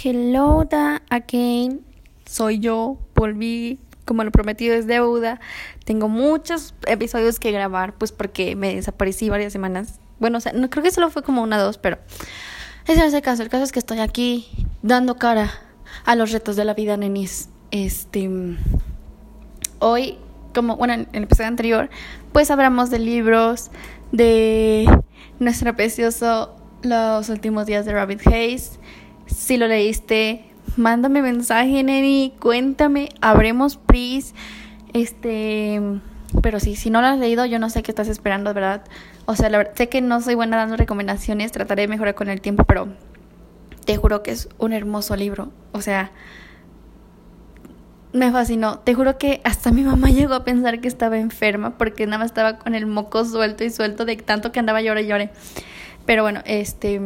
Hello da again. Soy yo, volví. Como lo prometido es deuda. Tengo muchos episodios que grabar, pues porque me desaparecí varias semanas. Bueno, o sea, no creo que solo fue como una o dos, pero ese no es el caso. El caso es que estoy aquí dando cara a los retos de la vida, nenis. Este. Hoy, como, bueno, en el episodio anterior, pues hablamos de libros, de nuestro precioso Los últimos días de Rabbit Haze si lo leíste, mándame mensaje, Neni, cuéntame, abremos pris. Este, pero sí, si no lo has leído, yo no sé qué estás esperando, verdad. O sea, la verdad, sé que no soy buena dando recomendaciones, trataré de mejorar con el tiempo, pero te juro que es un hermoso libro. O sea, me fascinó. Te juro que hasta mi mamá llegó a pensar que estaba enferma porque nada más estaba con el moco suelto y suelto de tanto que andaba llore y llore. Pero bueno, este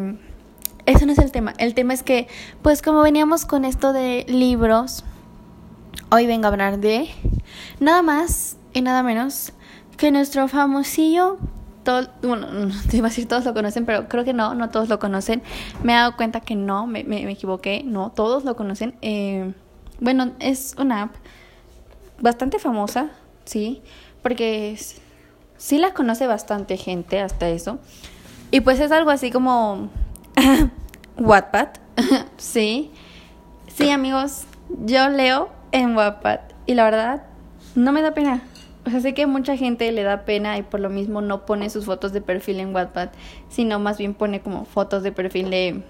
ese no es el tema. El tema es que, pues como veníamos con esto de libros, hoy vengo a hablar de nada más y nada menos que nuestro famosillo, todo, bueno, no te iba a decir todos lo conocen, pero creo que no, no todos lo conocen. Me he dado cuenta que no, me, me, equivoqué, no, todos lo conocen. Eh, bueno, es una app bastante famosa, sí, porque sí la conoce bastante gente hasta eso. Y pues es algo así como Wattpad. sí. Sí, amigos, yo leo en Wattpad y la verdad no me da pena. O sea, sé que mucha gente le da pena y por lo mismo no pone sus fotos de perfil en Wattpad, sino más bien pone como fotos de perfil de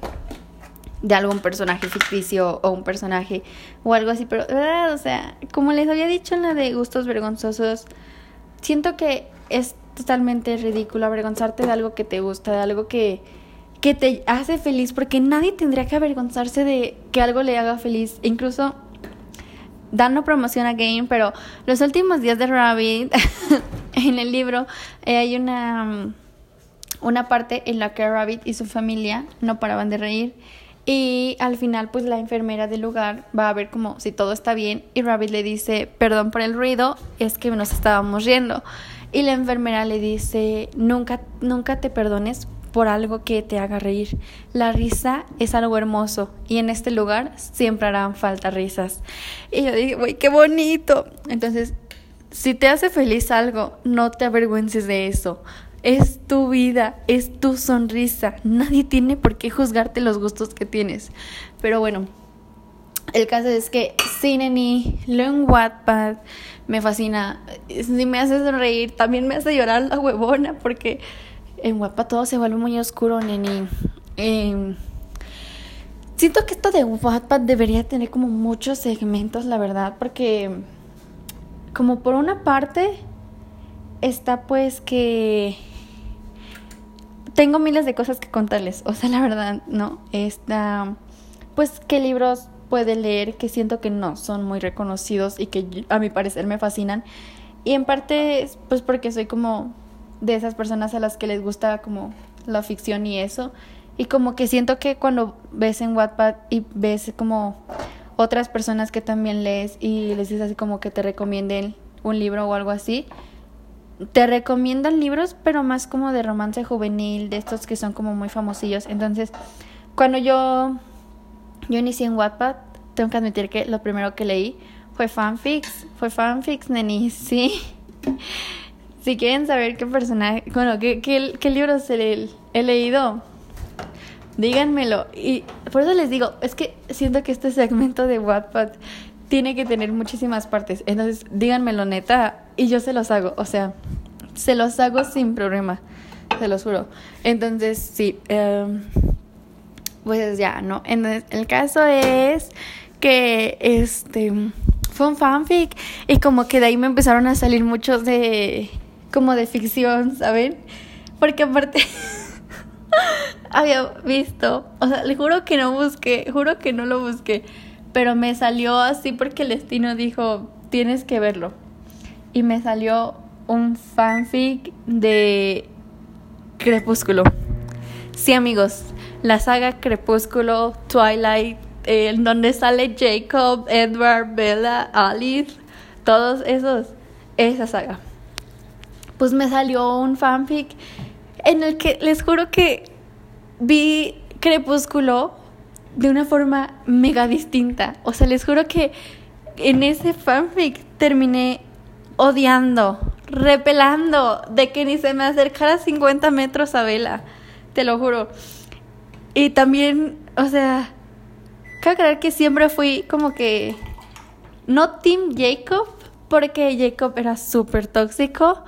de algún personaje ficticio o un personaje o algo así, pero o sea, como les había dicho en la de gustos vergonzosos, siento que es totalmente ridículo avergonzarte de algo que te gusta, de algo que que te hace feliz, porque nadie tendría que avergonzarse de que algo le haga feliz. Incluso dando promoción a Game, pero los últimos días de Rabbit, en el libro, eh, hay una, una parte en la que Rabbit y su familia no paraban de reír. Y al final, pues la enfermera del lugar va a ver como si todo está bien. Y Rabbit le dice, perdón por el ruido, es que nos estábamos riendo. Y la enfermera le dice, nunca, nunca te perdones por algo que te haga reír. La risa es algo hermoso y en este lugar siempre harán falta risas. Y yo dije, uy, qué bonito. Entonces, si te hace feliz algo, no te avergüences de eso. Es tu vida, es tu sonrisa. Nadie tiene por qué juzgarte los gustos que tienes. Pero bueno, el caso es que Cineni, lo en Wattpad, me fascina. Si me hace sonreír, también me hace llorar la huevona porque en Wattpad todo se vuelve muy oscuro, neni. Eh, siento que esto de Wattpad debería tener como muchos segmentos, la verdad, porque como por una parte está pues que tengo miles de cosas que contarles, o sea, la verdad, ¿no? Está pues qué libros puede leer que siento que no son muy reconocidos y que a mi parecer me fascinan. Y en parte pues porque soy como de esas personas a las que les gusta como la ficción y eso. Y como que siento que cuando ves en Wattpad y ves como otras personas que también lees y les dices así como que te recomienden un libro o algo así, te recomiendan libros, pero más como de romance juvenil, de estos que son como muy famosillos. Entonces, cuando yo, yo inicié en Wattpad, tengo que admitir que lo primero que leí fue fanfics, fue fanfics, neni, sí. Si quieren saber qué personaje, bueno, qué, qué, qué libros he, he leído, díganmelo. Y por eso les digo, es que siento que este segmento de Wattpad tiene que tener muchísimas partes. Entonces, díganmelo neta y yo se los hago. O sea, se los hago sin problema. Se los juro. Entonces, sí. Em, pues ya, ¿no? Entonces, el caso es que este fue un fanfic y como que de ahí me empezaron a salir muchos de como de ficción, ¿saben? Porque aparte había visto, o sea, le juro que no busqué, juro que no lo busqué, pero me salió así porque el destino dijo, tienes que verlo. Y me salió un fanfic de Crepúsculo. Sí, amigos, la saga Crepúsculo, Twilight, en donde sale Jacob, Edward, Bella, Alice, todos esos, esa saga pues me salió un fanfic en el que les juro que vi Crepúsculo de una forma mega distinta. O sea, les juro que en ese fanfic terminé odiando, repelando de que ni se me acercara 50 metros a Vela. Te lo juro. Y también, o sea, quiero creer que siempre fui como que no Team Jacob, porque Jacob era súper tóxico,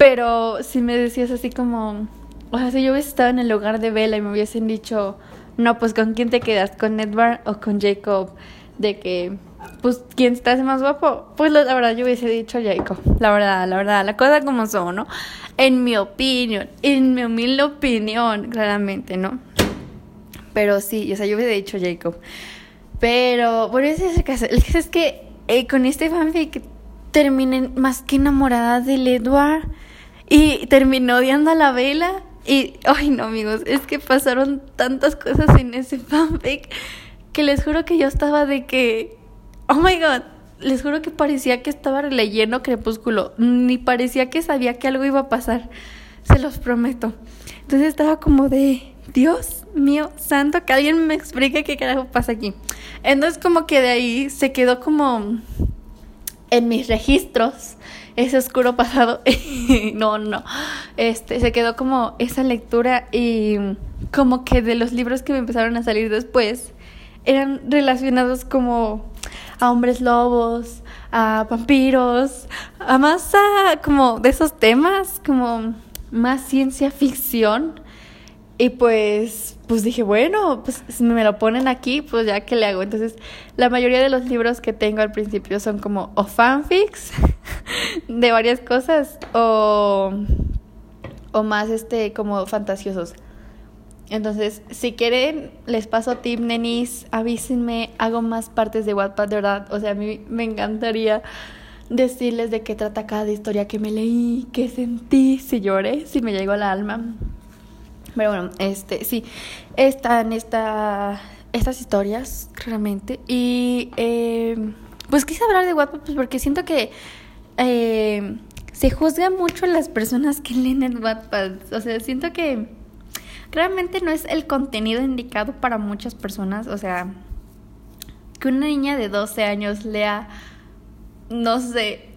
pero si me decías así como, o sea, si yo hubiese estado en el lugar de Bella y me hubiesen dicho, no, pues con quién te quedas, con Edward o con Jacob, de que, pues, ¿quién hace más guapo? Pues la verdad yo hubiese dicho Jacob, la verdad, la verdad, la cosa como son, ¿no? En mi opinión, en mi humilde opinión, claramente, ¿no? Pero sí, o sea, yo hubiese dicho Jacob. Pero, bueno, ese es caso. El caso es que eh, con este fanfic terminé más que enamorada del Edward y terminó odiando a la vela. Y, ay no amigos, es que pasaron tantas cosas en ese fanfic que les juro que yo estaba de que, oh my god, les juro que parecía que estaba leyendo Crepúsculo, ni parecía que sabía que algo iba a pasar, se los prometo. Entonces estaba como de, Dios mío, santo, que alguien me explique qué carajo pasa aquí. Entonces como que de ahí se quedó como en mis registros ese oscuro pasado. no, no. Este, se quedó como esa lectura y como que de los libros que me empezaron a salir después eran relacionados como a hombres lobos, a vampiros, a más a como de esos temas, como más ciencia ficción. Y pues, pues dije, bueno, pues si me lo ponen aquí, pues ya que le hago. Entonces, la mayoría de los libros que tengo al principio son como o fanfics de varias cosas o, o más este como fantasiosos. Entonces, si quieren, les paso tip, nenis, avísenme, hago más partes de Wattpad, de verdad. O sea, a mí me encantaría decirles de qué trata cada historia que me leí, qué sentí, si lloré, si me llegó al alma. Pero bueno, este, sí, están esta, estas historias, realmente. Y eh, pues quise hablar de Wattpad pues porque siento que eh, se juzga mucho a las personas que leen en Wattpad. O sea, siento que realmente no es el contenido indicado para muchas personas. O sea, que una niña de 12 años lea, no sé,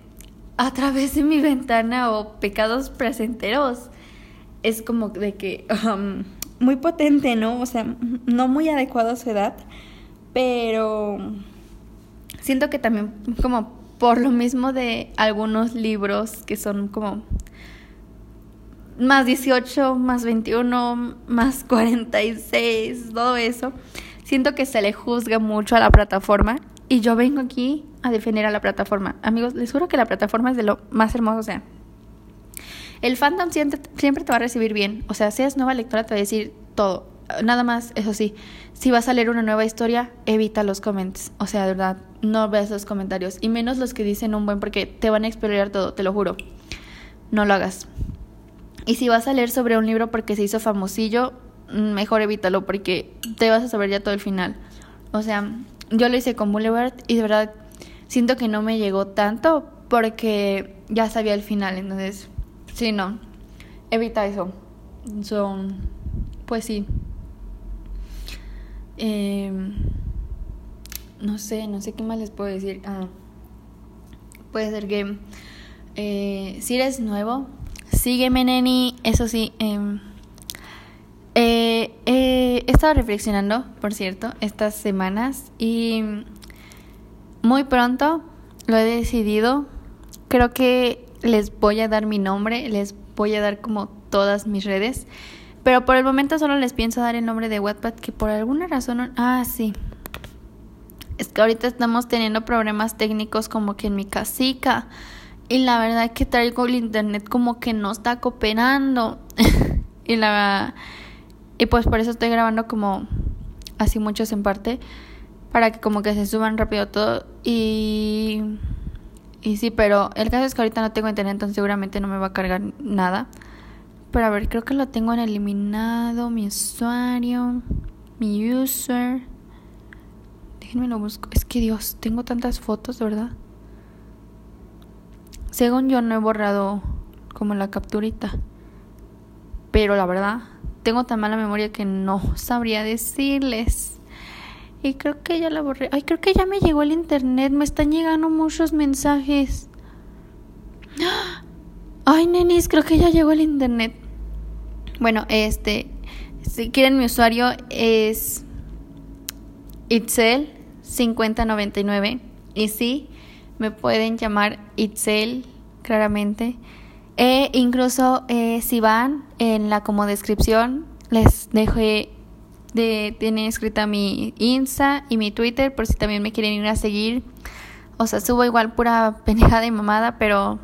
a través de mi ventana o pecados placenteros es como de que um, muy potente, ¿no? O sea, no muy adecuado a su edad, pero siento que también como por lo mismo de algunos libros que son como más 18, más 21, más 46, todo eso, siento que se le juzga mucho a la plataforma y yo vengo aquí a defender a la plataforma. Amigos, les juro que la plataforma es de lo más hermoso, o sea, el fandom siempre, siempre te va a recibir bien. O sea, seas nueva lectora, te va a decir todo. Nada más, eso sí, si vas a leer una nueva historia, evita los comments. O sea, de verdad, no veas los comentarios. Y menos los que dicen un buen, porque te van a explorar todo, te lo juro. No lo hagas. Y si vas a leer sobre un libro porque se hizo famosillo, mejor evítalo porque te vas a saber ya todo el final. O sea, yo lo hice con Boulevard y de verdad siento que no me llegó tanto porque ya sabía el final. Entonces, Sí, no. Evita eso. Son. Pues sí. Em, no sé, no sé qué más les puedo decir. Ah, puede ser que. Eh, si eres nuevo, sígueme, neni. Eso sí. Em, eh, he estado reflexionando, por cierto, estas semanas y muy pronto lo he decidido. Creo que les voy a dar mi nombre, les voy a dar como todas mis redes. Pero por el momento solo les pienso dar el nombre de Wattpad que por alguna razón... Ah, sí. Es que ahorita estamos teniendo problemas técnicos como que en mi casica. Y la verdad es que traigo el internet como que no está cooperando. y la... Y pues por eso estoy grabando como así muchos en parte. Para que como que se suban rápido todo. Y... Y sí, pero el caso es que ahorita no tengo internet, entonces seguramente no me va a cargar nada. Pero a ver, creo que lo tengo en eliminado, mi usuario, mi user. Déjenme lo busco. Es que Dios, tengo tantas fotos, ¿verdad? Según yo no he borrado como la capturita. Pero la verdad, tengo tan mala memoria que no sabría decirles. Y creo que ya la borré. Ay, creo que ya me llegó el internet. Me están llegando muchos mensajes. Ay, nenis, creo que ya llegó el internet. Bueno, este, si quieren mi usuario es Itzel 5099 y sí, me pueden llamar Itzel claramente. E incluso eh, si van en la como descripción les dejé de tiene escrita mi Insta y mi Twitter por si también me quieren ir a seguir. O sea, subo igual pura pendejada y mamada, pero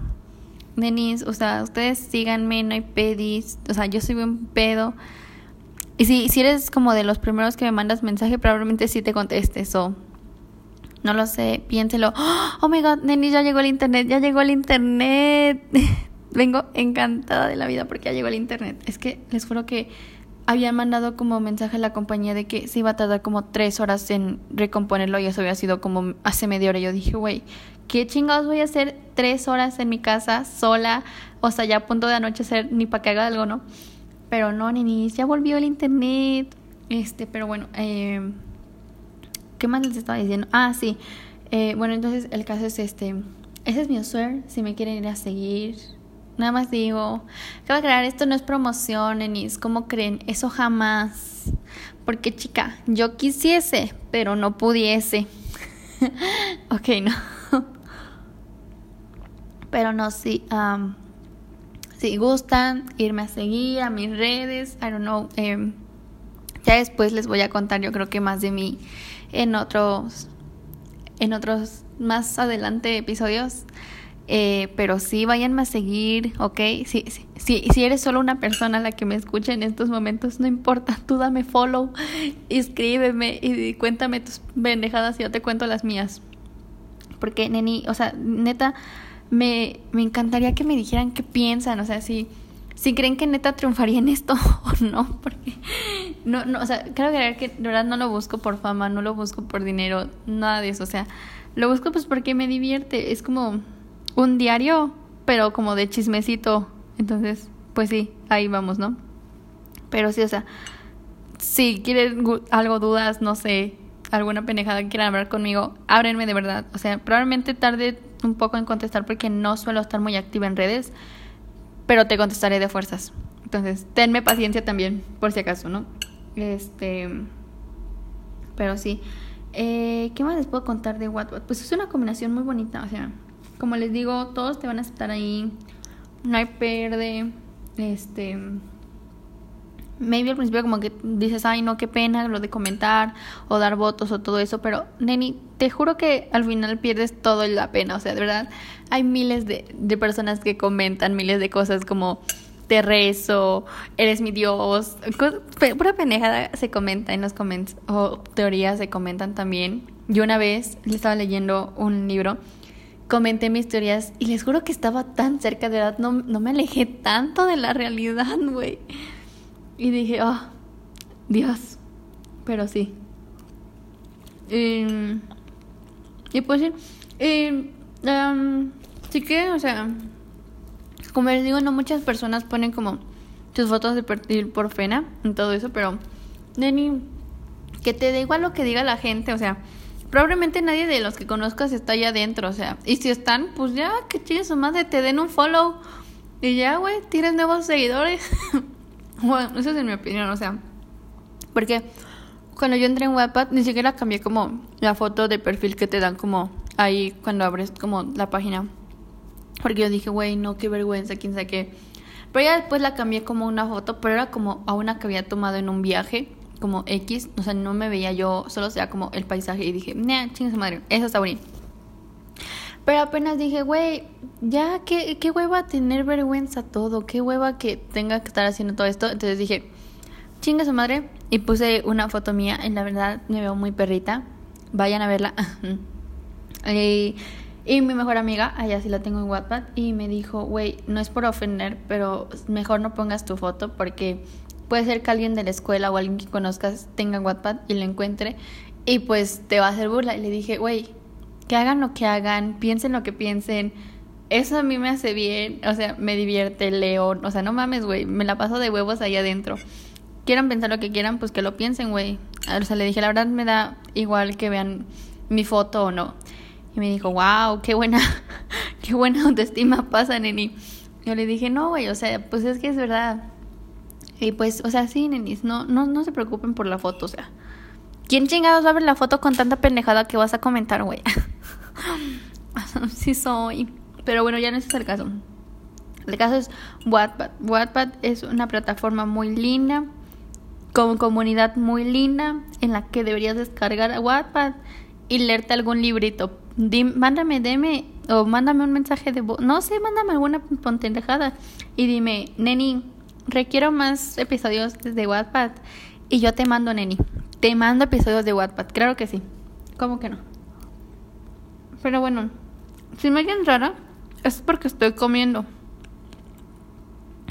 Denis, o sea, ustedes síganme, no hay pedis, o sea, yo soy un pedo. Y si, si eres como de los primeros que me mandas mensaje, probablemente sí te contestes o no lo sé, piénselo. Oh my god, Denis, ya llegó el internet, ya llegó el internet. Vengo encantada de la vida porque ya llegó el internet. Es que les juro que habían mandado como mensaje a la compañía de que se iba a tardar como tres horas en recomponerlo y eso había sido como hace media hora. Yo dije, güey, ¿qué chingados voy a hacer tres horas en mi casa sola? O sea, ya a punto de anochecer, ni para que haga algo, ¿no? Pero no, ni ya volvió el internet. Este, pero bueno, eh, ¿qué más les estaba diciendo? Ah, sí. Eh, bueno, entonces el caso es este. Ese es mi usuario, si me quieren ir a seguir Nada más digo, acaba de crear, esto no es promoción, Enis, ¿cómo creen? Eso jamás. Porque chica, yo quisiese, pero no pudiese. ok, no. pero no, sí. si gustan irme a seguir a mis redes, I don't know. Em, ya después les voy a contar, yo creo que más de mí en otros, en otros más adelante episodios. Eh, pero sí, váyanme a seguir, ¿ok? Si, si, si eres solo una persona la que me escucha en estos momentos, no importa, tú dame follow, escríbeme y cuéntame tus bendejadas y yo te cuento las mías. Porque, neni, o sea, neta, me, me encantaría que me dijeran qué piensan, o sea, si, si creen que neta triunfaría en esto o no, porque no, no, o sea, creer que de verdad no lo busco por fama, no lo busco por dinero, nada de eso, o sea, lo busco pues porque me divierte, es como un diario, pero como de chismecito. Entonces, pues sí, ahí vamos, ¿no? Pero sí, o sea, si quieren algo, dudas, no sé, alguna pendejada que quieran hablar conmigo, ábrenme de verdad. O sea, probablemente tarde un poco en contestar porque no suelo estar muy activa en redes, pero te contestaré de fuerzas. Entonces, tenme paciencia también, por si acaso, ¿no? Este. Pero sí. Eh, ¿Qué más les puedo contar de WhatsApp? Pues es una combinación muy bonita, o sea, como les digo, todos te van a aceptar ahí. No hay perde. Este. Maybe al principio como que dices, ay no, qué pena lo de comentar o dar votos o todo eso, pero Neni, te juro que al final pierdes todo la pena, o sea, de verdad, hay miles de, de personas que comentan miles de cosas como te rezo, eres mi Dios, pura pendejada se comenta en los comments o teorías se comentan también. Yo una vez le estaba leyendo un libro comenté mis teorías y les juro que estaba tan cerca de edad, no, no me alejé tanto de la realidad, güey. Y dije, oh, Dios. Pero sí. Em, y pues sí. Eh, sí que, o sea, como les digo, no muchas personas ponen como sus fotos de perfil por pena y todo eso, pero, Neni, que te da igual lo que diga la gente, o sea, probablemente nadie de los que conozcas está allá adentro, o sea, y si están, pues ya, que chile su madre, te den un follow y ya, güey, tienes nuevos seguidores. bueno, eso es en mi opinión, o sea, porque cuando yo entré en Wattpad ni siquiera cambié como la foto de perfil que te dan como ahí cuando abres como la página. Porque yo dije, güey, no, qué vergüenza, quién sabe qué. Pero ya después la cambié como una foto, pero era como a una que había tomado en un viaje como X, o sea, no me veía yo, solo sea como el paisaje y dije, nah, chinga madre, eso está bonito. Pero apenas dije, güey, ya, ¿qué, qué hueva tener vergüenza todo, qué hueva que tenga que estar haciendo todo esto. Entonces dije, chinga su madre, y puse una foto mía, en la verdad me veo muy perrita, vayan a verla. y, y mi mejor amiga, allá sí la tengo en WhatsApp, y me dijo, güey, no es por ofender, pero mejor no pongas tu foto porque Puede ser que alguien de la escuela o alguien que conozcas tenga WhatsApp y lo encuentre y pues te va a hacer burla. Y le dije, güey, que hagan lo que hagan, piensen lo que piensen. Eso a mí me hace bien, o sea, me divierte, leo, o sea, no mames, güey, me la paso de huevos ahí adentro. Quieran pensar lo que quieran, pues que lo piensen, güey. O sea, le dije, la verdad me da igual que vean mi foto o no. Y me dijo, wow, qué buena, qué buena autoestima pasa, neni. Yo le dije, no, güey, o sea, pues es que es verdad. Y pues, o sea, sí, nenis, no, no, no se preocupen por la foto, o sea. ¿Quién chingados va la foto con tanta pendejada que vas a comentar, güey? sí soy. Pero bueno, ya no es el caso. El caso es Wattpad. Wattpad es una plataforma muy linda, con comunidad muy linda, en la que deberías descargar a Wattpad y leerte algún librito. mándame, deme, o mándame un mensaje de voz. No sé, mándame alguna pendejada. Y dime, Neni, requiero más episodios de Wattpad. Y yo te mando, Neni. Te mando episodios de Wattpad. Claro que sí. ¿Cómo que no? Pero bueno, si me ven rara, es porque estoy comiendo.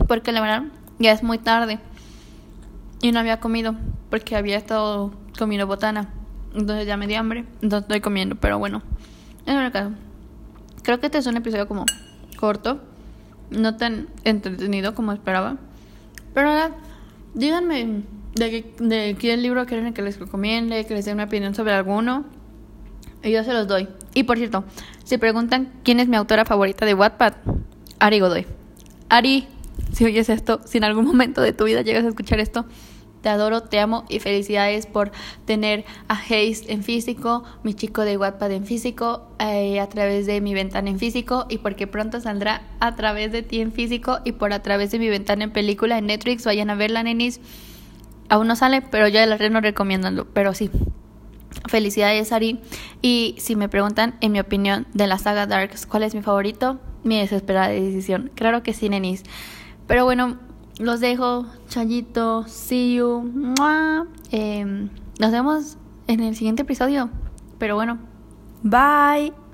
Porque la verdad, ya es muy tarde. Y no había comido. Porque había estado comiendo botana. Entonces ya me di hambre. Entonces estoy comiendo. Pero bueno, en el caso. Creo que este es un episodio como corto. No tan entretenido como esperaba. Pero ahora, díganme de, de qué libro quieren que les recomiende, que les dé una opinión sobre alguno. Y yo se los doy. Y por cierto, si preguntan quién es mi autora favorita de Wattpad, Ari Godoy. Ari, si oyes esto, si en algún momento de tu vida llegas a escuchar esto, te adoro, te amo y felicidades por tener a Haze en físico, mi chico de Wattpad en físico, eh, a través de mi ventana en físico y porque pronto saldrá a través de ti en físico y por a través de mi ventana en película en Netflix. Vayan a verla, nenis. Aún no sale, pero ya la reno recomendando, pero sí. Felicidades, Ari. Y si me preguntan, en mi opinión, de la saga Darks, ¿cuál es mi favorito? Mi desesperada decisión. Claro que sí, nenis. Pero bueno, los dejo. Chayito, see you. Eh, nos vemos en el siguiente episodio. Pero bueno, bye.